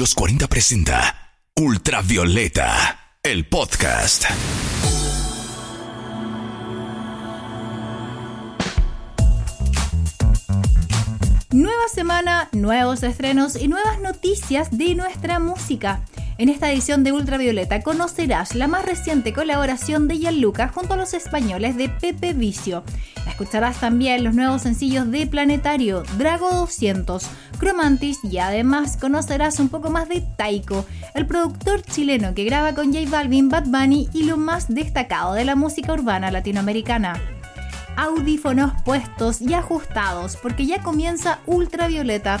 los 40 presenta Ultravioleta, el podcast. Nueva semana, nuevos estrenos y nuevas noticias de nuestra música. En esta edición de Ultravioleta conocerás la más reciente colaboración de Gianluca junto a los españoles de Pepe Vicio. Escucharás también los nuevos sencillos de Planetario, Drago 200, Cromantis y además conocerás un poco más de Taiko, el productor chileno que graba con J Balvin, Bad Bunny y lo más destacado de la música urbana latinoamericana audífonos puestos y ajustados porque ya comienza Ultravioleta,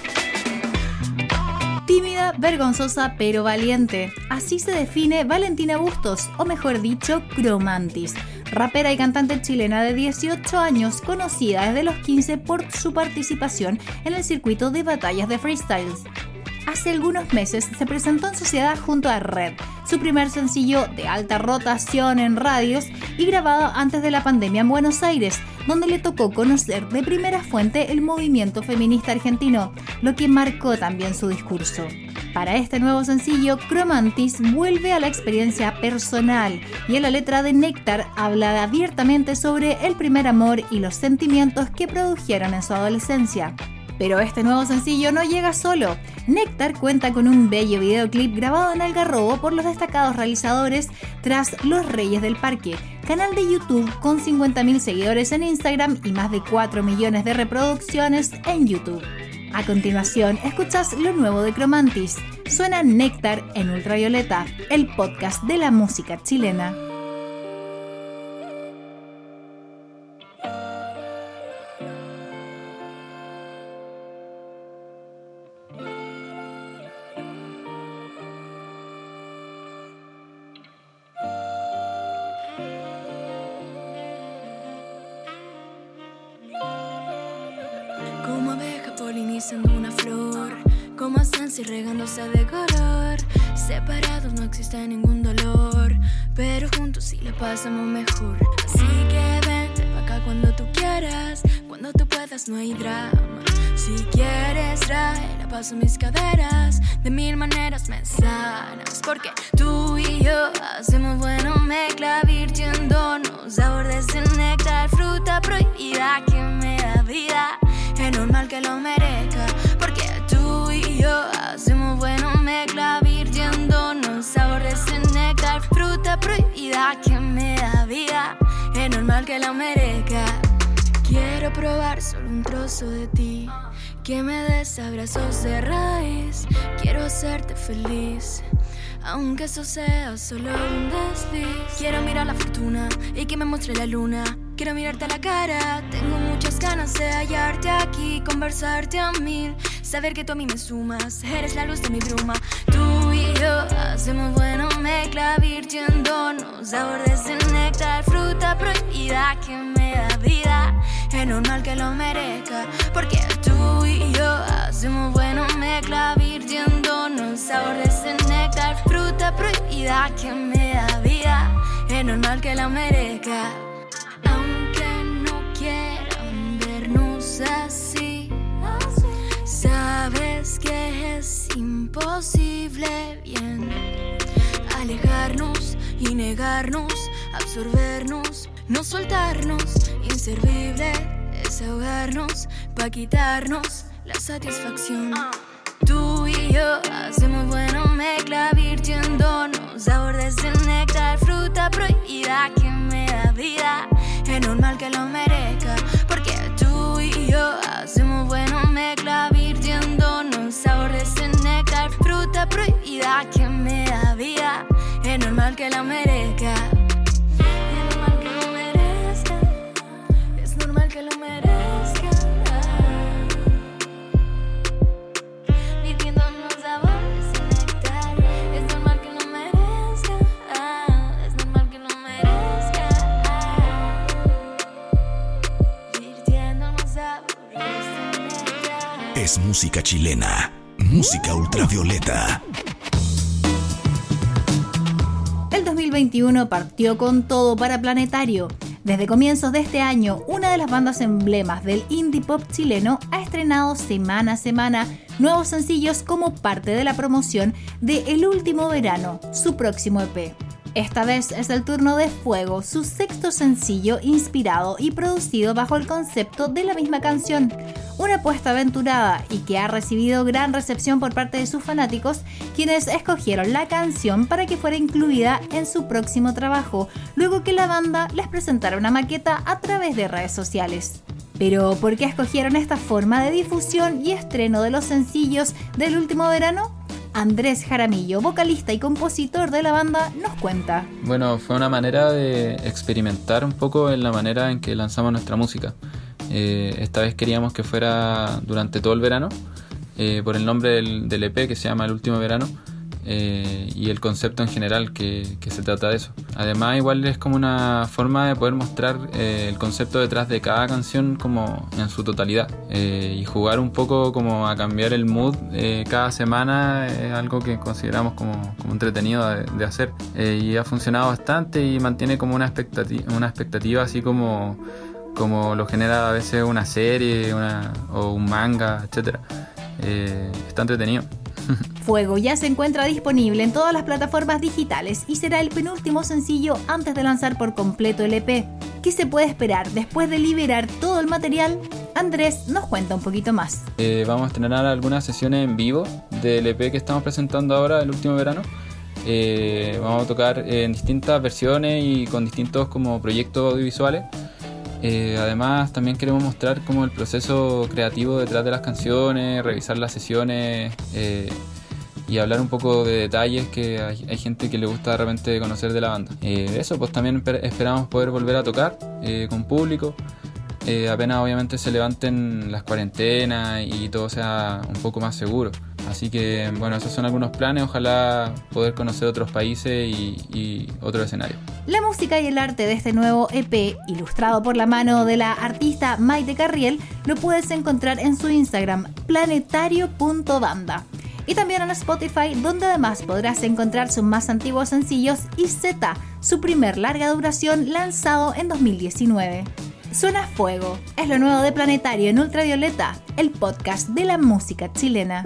Vergonzosa, pero valiente. Así se define Valentina Bustos, o mejor dicho, Cromantis, rapera y cantante chilena de 18 años, conocida desde los 15 por su participación en el circuito de batallas de freestyles hace algunos meses se presentó en sociedad junto a Red, su primer sencillo de alta rotación en radios y grabado antes de la pandemia en Buenos Aires, donde le tocó conocer de primera fuente el movimiento feminista argentino, lo que marcó también su discurso. Para este nuevo sencillo, Cromantis vuelve a la experiencia personal y en la letra de Néctar habla abiertamente sobre el primer amor y los sentimientos que produjeron en su adolescencia. Pero este nuevo sencillo no llega solo. Néctar cuenta con un bello videoclip grabado en Algarrobo por los destacados realizadores tras Los Reyes del Parque, canal de YouTube con 50.000 seguidores en Instagram y más de 4 millones de reproducciones en YouTube. A continuación, escuchas lo nuevo de Cromantis. Suena Néctar en Ultravioleta, el podcast de la música chilena. Existe ningún dolor, pero juntos sí la pasamos mejor. Así que vente pa' acá cuando tú quieras, cuando tú puedas no hay drama. Si quieres trae la paso mis caderas, de mil maneras me sanas, porque tú y yo hacemos bueno mezcla virtiéndonos sabor de ese néctar, fruta prohibida que me da vida es normal que lo merezca. Porque tú y yo hacemos bueno prohibida que me da vida. Es normal que lo merezca. Quiero probar solo un trozo de ti, que me des abrazos de raíz. Quiero hacerte feliz. Aunque eso sea solo un desliz. Quiero mirar la fortuna y que me muestre la luna. Quiero mirarte a la cara, tengo muchas ganas de hallarte aquí, conversarte a mil, saber que tú a mí me sumas, eres la luz de mi bruma. Yo hacemos bueno mezcla, virtiéndonos sabor de ese néctar, fruta prohibida que me da vida. Es normal que lo merezca, porque tú y yo hacemos bueno mezcla, virtiéndonos sabor de ese néctar, fruta prohibida que me da vida. Es normal que lo merezca. así. Sabes que imposible bien alejarnos y negarnos, absorbernos, no soltarnos, inservible es ahogarnos pa' quitarnos la satisfacción. Tú y yo hacemos bueno mezcla virtiéndonos sabor de ese néctar, fruta prohibida que me da vida. Es normal que lo merezca porque y yo hacemos bueno prohibida que me da vida. Es normal que la merezca. Música ultravioleta. El 2021 partió con todo para Planetario. Desde comienzos de este año, una de las bandas emblemas del indie pop chileno ha estrenado semana a semana nuevos sencillos como parte de la promoción de El Último Verano, su próximo EP. Esta vez es el turno de Fuego, su sexto sencillo inspirado y producido bajo el concepto de la misma canción. Una apuesta aventurada y que ha recibido gran recepción por parte de sus fanáticos, quienes escogieron la canción para que fuera incluida en su próximo trabajo, luego que la banda les presentara una maqueta a través de redes sociales. Pero, ¿por qué escogieron esta forma de difusión y estreno de los sencillos del último verano? Andrés Jaramillo, vocalista y compositor de la banda, nos cuenta. Bueno, fue una manera de experimentar un poco en la manera en que lanzamos nuestra música. Eh, esta vez queríamos que fuera durante todo el verano, eh, por el nombre del, del, EP que se llama El Último Verano. Eh, y el concepto en general que, se trata de eso. Además, igual es como una forma de poder mostrar eh, el concepto detrás de cada canción como en su totalidad eh, y jugar un poco como a cambiar el mood cada semana es algo que consideramos como, como entretenido de, hacer y ha funcionado bastante y mantiene como una expectativa, una expectativa así como como lo genera a veces una serie una, o un manga, etcétera. está entretenido. Fuego ya se encuentra disponible en todas las plataformas digitales y será el penúltimo sencillo antes de lanzar por completo el EP. ¿Qué se puede esperar después de liberar todo el material? Andrés nos cuenta un poquito más. Eh, vamos a tener algunas sesiones en vivo del EP que estamos presentando ahora, el último verano. Eh, vamos a tocar en distintas versiones y con distintos como proyectos audiovisuales. Eh, además, también queremos mostrar como el proceso creativo detrás de las canciones, revisar las sesiones eh, y hablar un poco de detalles que hay, gente que le gusta de repente conocer de la banda. Eh, eso, pues también esperamos poder volver a tocar con público. apenas obviamente se levanten las cuarentenas y todo sea un poco más seguro. Así que bueno, esos son algunos planes, ojalá poder conocer otros países y, otro escenario. La música y el arte de este nuevo EP, ilustrado por la mano de la artista Maite Carriel, lo puedes encontrar en su Instagram, planetario.banda. Y también en Spotify, donde además podrás encontrar sus más antiguos sencillos y Z, su primer larga duración lanzado en 2019. Suena Fuego, es lo nuevo de Planetario en Ultravioleta, el podcast de la música chilena.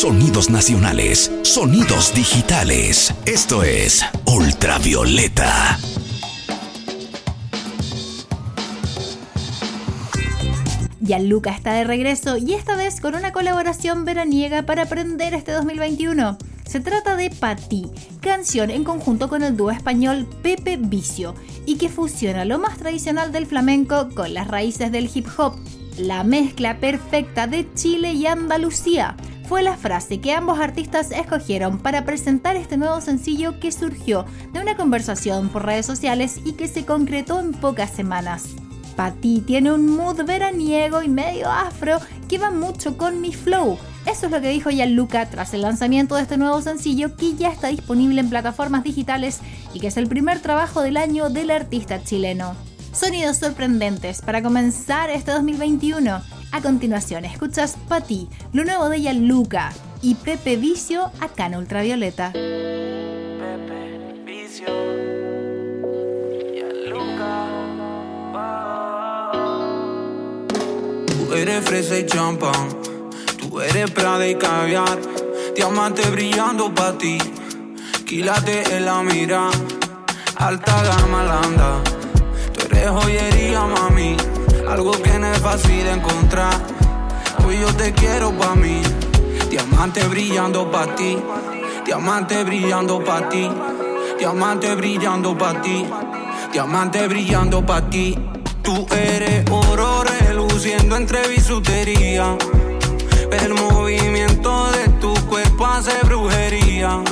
Sonidos nacionales, sonidos digitales. Esto es Ultravioleta. Luca está de regreso y esta vez con una colaboración veraniega para aprender este 2021. Se trata de Pati, canción en conjunto con el dúo español Pepe Vicio y que fusiona lo más tradicional del flamenco con las raíces del hip hop. La mezcla perfecta de Chile y Andalucía fue la frase que ambos artistas escogieron para presentar este nuevo sencillo que surgió de una conversación por redes sociales y que se concretó en pocas semanas. Pati tiene un mood veraniego y medio afro que va mucho con mi flow. Eso es lo que dijo Gianluca tras el lanzamiento de este nuevo sencillo que ya está disponible en plataformas digitales y que es el primer trabajo del año del artista chileno. Sonidos sorprendentes para comenzar este 2021. A continuación, escuchas Pati, lo nuevo de Gianluca y Pepe Vicio acá en Ultravioleta. Pepe Vicio. Tú eres fresa y champán, tú eres Prada y caviar, diamante brillando pa' ti, quílate en la mira, alta gama landa. Tú eres joyería, mami, algo que no es fácil de encontrar. Hoy yo te quiero pa' mí, diamante brillando pa' ti, diamante brillando pa' ti, diamante brillando pa' ti, diamante brillando pa' ti. Tú eres oro reluciendo entre bisutería. El movimiento de tu cuerpo hace brujería.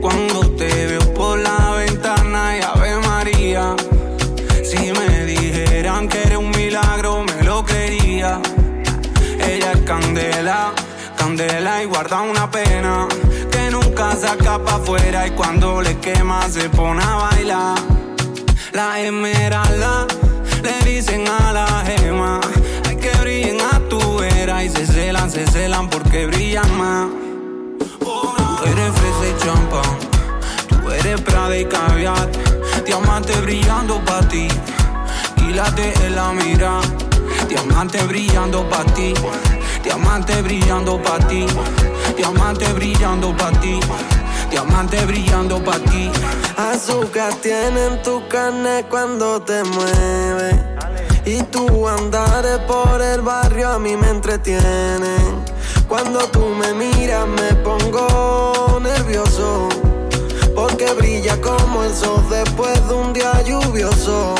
Cuando te veo por la candela, candela y guarda una pena. Que nunca saca pa' afuera y cuando le quema se pone a bailar. La esmeralda le dicen a la gema. Hay que brillen a tu era y se celan, se celan porque brillan más. Tú eres fresa y champán, tú eres Prada y caviar. Diamante brillando pa' ti, quílate en la mira. Diamante brillando pa' ti, diamante brillando pa' ti, diamante brillando pa' ti diamante brillando pa' ti. Azúcar tiene en tu carne cuando te mueves. Y tu andares por el barrio a mí me entretienen. Cuando tú me miras me pongo nervioso. Porque brilla como el sol después de un día lluvioso.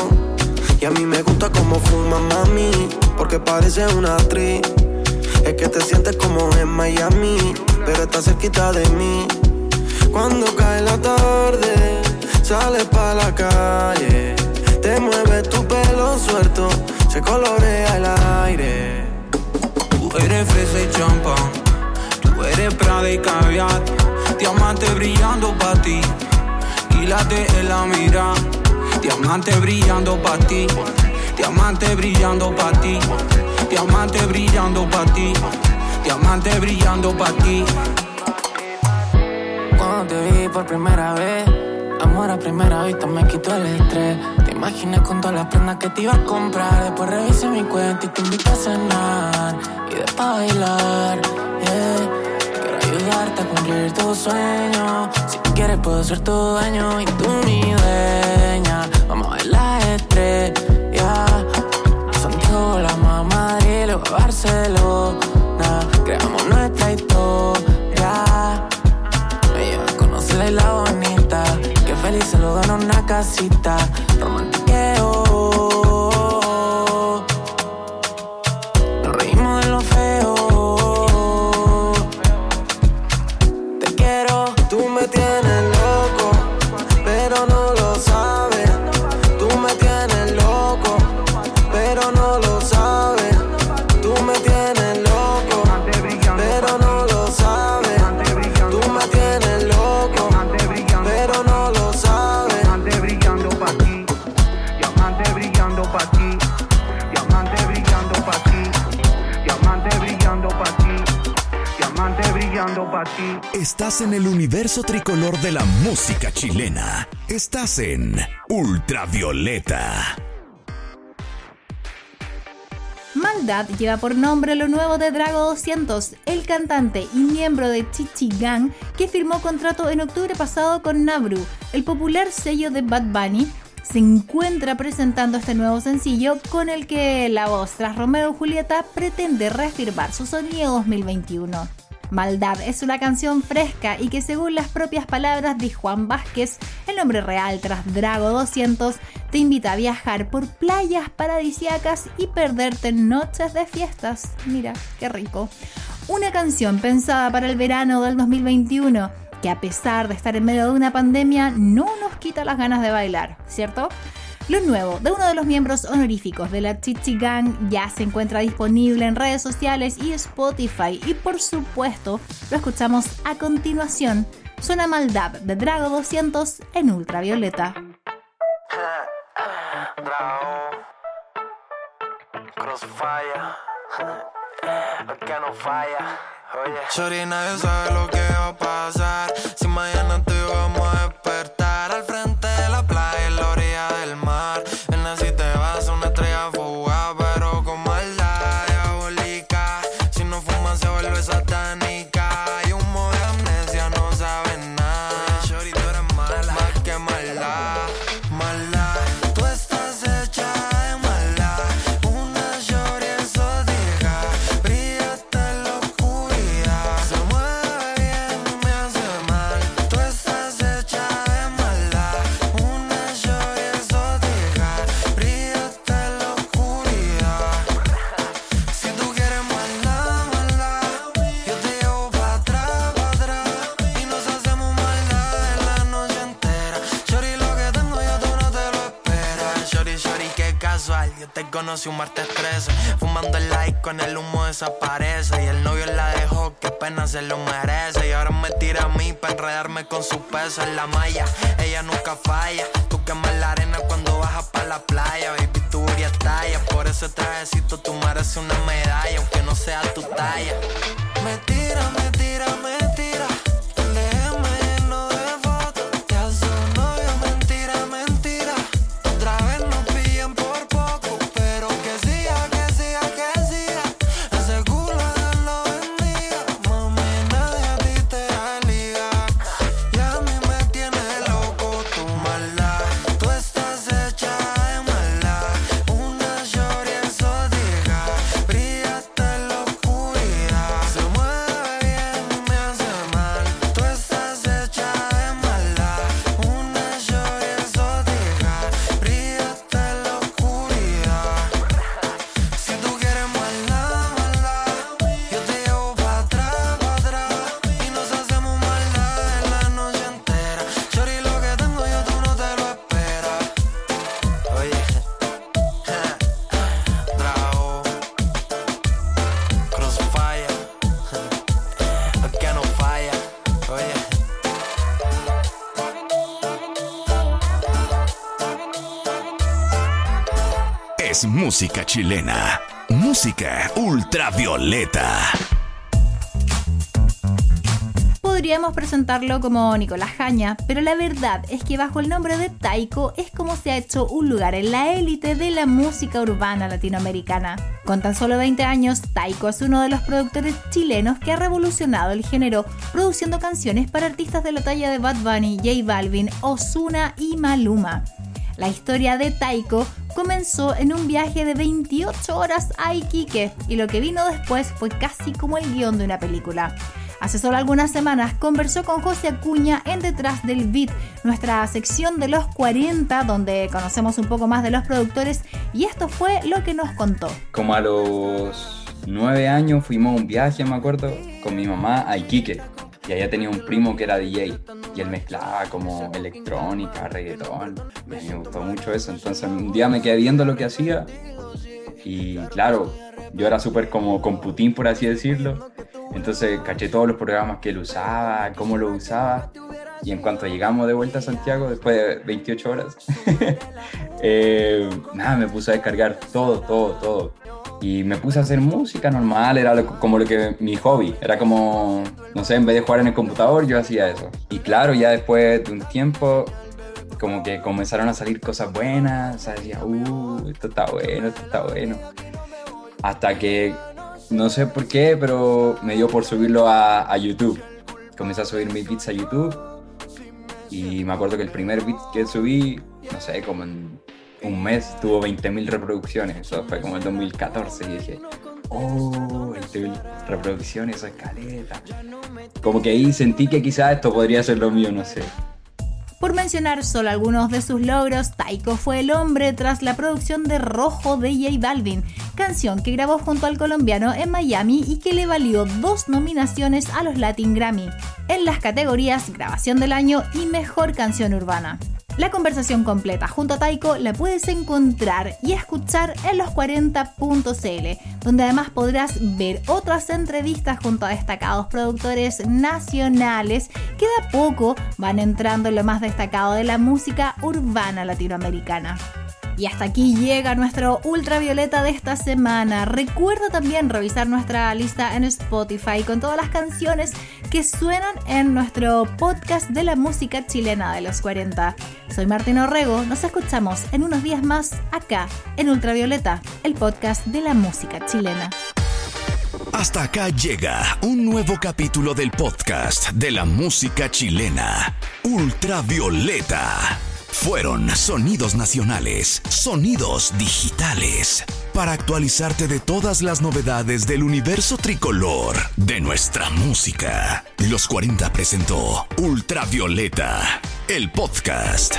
Y a mí me gusta como fuma mami, porque parece una actriz. Es que te sientes como en Miami, pero estás cerquita de mí. Cuando cae la tarde, sales pa' la calle. Te mueve tu pelo suelto, se colorea el aire. Tú eres fresa y champán, tú eres Prada y caviar. Diamante brillando pa' ti, quílate en la mira. Diamante brillando pa' ti, diamante brillando pa' ti, diamante brillando pa' ti, diamante brillando pa' ti te vi por primera vez. Amor a primera vista me quitó el estrés. Te imaginé con todas las prendas que te iba a comprar. Después revisé mi cuenta y te invité a cenar. Y después a bailar, Quiero ayudarte a cumplir tus sueños. Si quieres puedo ser tu dueño y tú mi dueña. Vamos a bailar estrella. A Barcelona. Creamos nuestra historia y la bonita. Que feliz se lo gana una casita. Romantiqueo Estás en Ultravioleta. Maldad lleva por nombre lo nuevo de Drago 200, el cantante y miembro de Chichi Gang que firmó contrato en octubre pasado con Nabru, el popular sello de Bad Bunny, se encuentra presentando este nuevo sencillo con el que la voz tras Romeo y Julieta pretende reafirmar su sonido 2021. Maldad es una canción fresca y que según las propias palabras de Juan Vázquez, el nombre real tras Drago 200, te invita a viajar por playas paradisiacas y perderte en noches de fiestas. Mira, qué rico. Una canción pensada para el verano del 2021 que a pesar de estar en medio de una pandemia no nos quita las ganas de bailar, ¿cierto? Lo nuevo de uno de los miembros honoríficos de la Chichi Gang ya se encuentra disponible en redes sociales y Spotify y por supuesto lo escuchamos a continuación. Suena Maldad de Drago 200 en ultravioleta. Oye, nadie sabe lo que va a pasar. Si mañana te vamos a se vuelve satánica. Conocí un martes 13, fumando el like con el humo desaparece y el novio la dejó, que pena se lo merece y ahora me tira a mí para enredarme con su peso en la malla. Ella nunca falla, tú quemas la arena cuando bajas para la playa, baby, tú ya talla, por ese trajecito tú mereces una medalla, aunque no sea tu talla. Me tira, me tira, me Música chilena. Música ultravioleta. Podríamos presentarlo como Nicolás Jaña, pero la verdad es que bajo el nombre de Taiko es como se ha hecho un lugar en la élite de la música urbana latinoamericana. Con tan solo 20 años, Taiko es uno de los productores chilenos que ha revolucionado el género, produciendo canciones para artistas de la talla de Bad Bunny, J Balvin, Ozuna y Maluma. La historia de Taiko comenzó en un viaje de 28 horas a Iquique y lo que vino después fue casi como el guion de una película. Hace solo algunas semanas conversó con José Acuña en Detrás del Beat, nuestra sección de los 40, donde conocemos un poco más de los productores y esto fue lo que nos contó. Como a los nueve años fuimos a un viaje, me acuerdo, con mi mamá a Iquique. Y allá tenía un primo que era DJ. Y él mezclaba como electrónica, reggaetón. Me, gustó mucho eso. Entonces un día me quedé viendo lo que hacía. Y claro, yo era súper como con Putin, por así decirlo. Entonces caché todos los programas que él usaba, cómo lo usaba. Y en cuanto llegamos de vuelta a Santiago, después de 28 horas, eh, nada, me puse a descargar todo, todo, todo. Y me puse a hacer música normal, era lo- como lo que mi hobby. Era como, no sé, en vez de jugar en el computador, yo hacía eso. Y claro, ya después de un tiempo, como que comenzaron a salir cosas buenas. O sea, decía, uh, esto está bueno, esto está bueno. Hasta que, no sé por qué, pero me dio por subirlo a, a YouTube. Comencé a subir mis beats a YouTube y me acuerdo que el primer beat que subí, no sé, como en un mes tuvo 20.000 reproducciones. Eso fue como en 2014 y dije, oh, 20.000 reproducciones, esa escaleta. Como que ahí sentí que quizás esto podría ser lo mío, no sé. Por mencionar solo algunos de sus logros, Taiko fue el hombre tras la producción de Rojo de J Balvin, canción que grabó junto al colombiano en Miami y que le valió dos nominaciones a los Latin Grammy, en las categorías Grabación del Año y Mejor Canción Urbana. La conversación completa junto a Taiko la puedes encontrar y escuchar en los40.cl, donde además podrás ver otras entrevistas junto a destacados productores nacionales que de a poco van entrando en lo más destacado de la música urbana latinoamericana. Y hasta aquí llega nuestro ultravioleta de esta semana. Recuerda también revisar nuestra lista en Spotify con todas las canciones que suenan en nuestro podcast de la música chilena de los 40. Soy Martín Orrego, nos escuchamos en unos días más acá en Ultravioleta, el podcast de la música chilena. Hasta acá llega un nuevo capítulo del podcast de la música chilena, Ultravioleta. Fueron sonidos nacionales, sonidos digitales, para actualizarte de todas las novedades del universo tricolor de nuestra música. Los 40 presentó Ultravioleta, el podcast.